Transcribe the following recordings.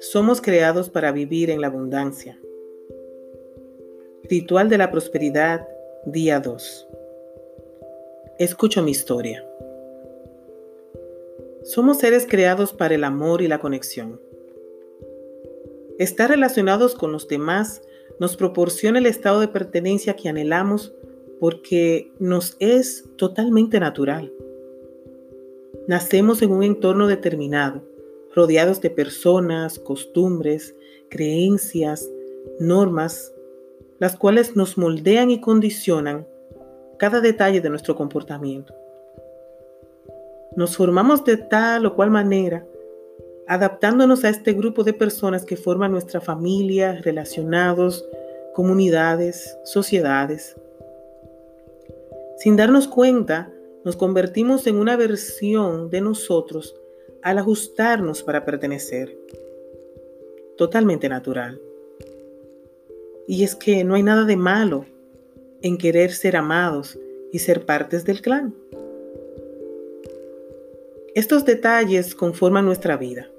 Somos creados para vivir en la abundancia. Ritual de la Prosperidad, día 2. Escucho mi historia. Somos seres creados para el amor y la conexión. Estar relacionados con los demás nos proporciona el estado de pertenencia que anhelamos porque nos es totalmente natural. Nacemos en un entorno determinado rodeados de personas, costumbres, creencias, normas, las cuales nos moldean y condicionan cada detalle de nuestro comportamiento. Nos formamos de tal o cual manera, adaptándonos a este grupo de personas que forman nuestra familia, relacionados, comunidades, sociedades. Sin darnos cuenta, nos convertimos en una versión de nosotros al ajustarnos para pertenecer. Totalmente natural. Y es que no hay nada de malo en querer ser amados y ser partes del clan. Estos detalles conforman nuestra vida,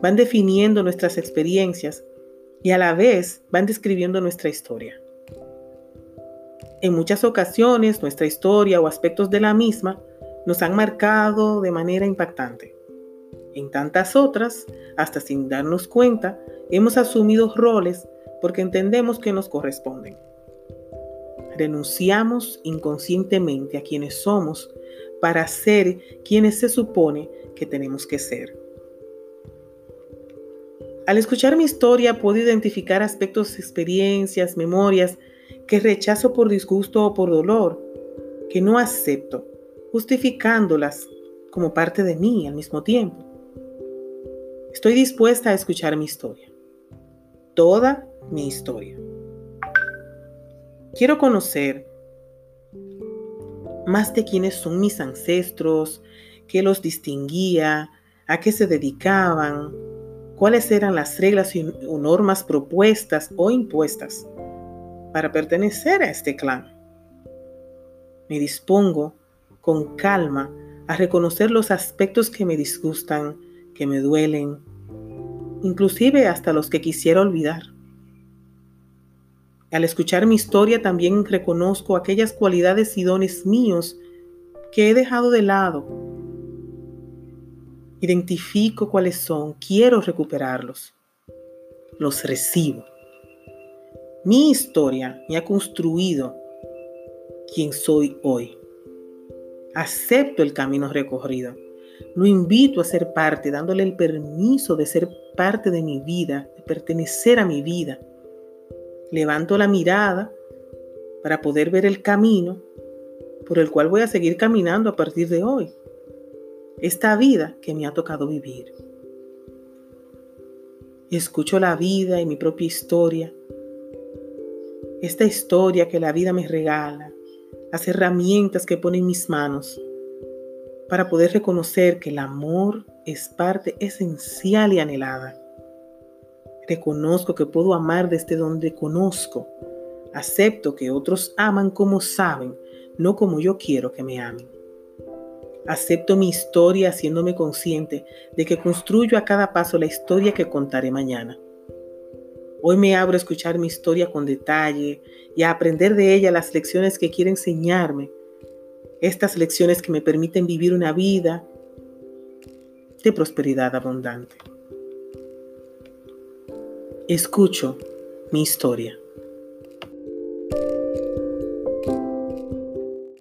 van definiendo nuestras experiencias y a la vez van describiendo nuestra historia. En muchas ocasiones nuestra historia o aspectos de la misma nos han marcado de manera impactante. En tantas otras, hasta sin darnos cuenta, hemos asumido roles porque entendemos que nos corresponden. Renunciamos inconscientemente a quienes somos para ser quienes se supone que tenemos que ser. Al escuchar mi historia puedo identificar aspectos, experiencias, memorias que rechazo por disgusto o por dolor, que no acepto, justificándolas como parte de mí al mismo tiempo. Estoy dispuesta a escuchar mi historia. Toda mi historia. Quiero conocer más de quiénes son mis ancestros, qué los distinguía, a qué se dedicaban, cuáles eran las reglas o normas propuestas o impuestas para pertenecer a este clan. Me dispongo con calma a reconocer los aspectos que me disgustan, que me duelen, inclusive hasta los que quisiera olvidar. Al escuchar mi historia también reconozco aquellas cualidades y dones míos que he dejado de lado. Identifico cuáles son, quiero recuperarlos. Los recibo. Mi historia me ha construido quien soy hoy. Acepto el camino recorrido lo invito a ser parte, dándole el permiso de ser parte de mi vida, de pertenecer a mi vida. Levanto la mirada para poder ver el camino por el cual voy a seguir caminando a partir de hoy. Esta vida que me ha tocado vivir. Escucho la vida y mi propia historia. Esta historia que la vida me regala, las herramientas que pone en mis manos para poder reconocer que el amor es parte esencial y anhelada. Reconozco que puedo amar desde donde conozco. Acepto que otros aman como saben, no como yo quiero que me amen. Acepto mi historia haciéndome consciente de que construyo a cada paso la historia que contaré mañana. Hoy me abro a escuchar mi historia con detalle y a aprender de ella las lecciones que quiere enseñarme estas lecciones que me permiten vivir una vida de prosperidad abundante. Escucho mi historia.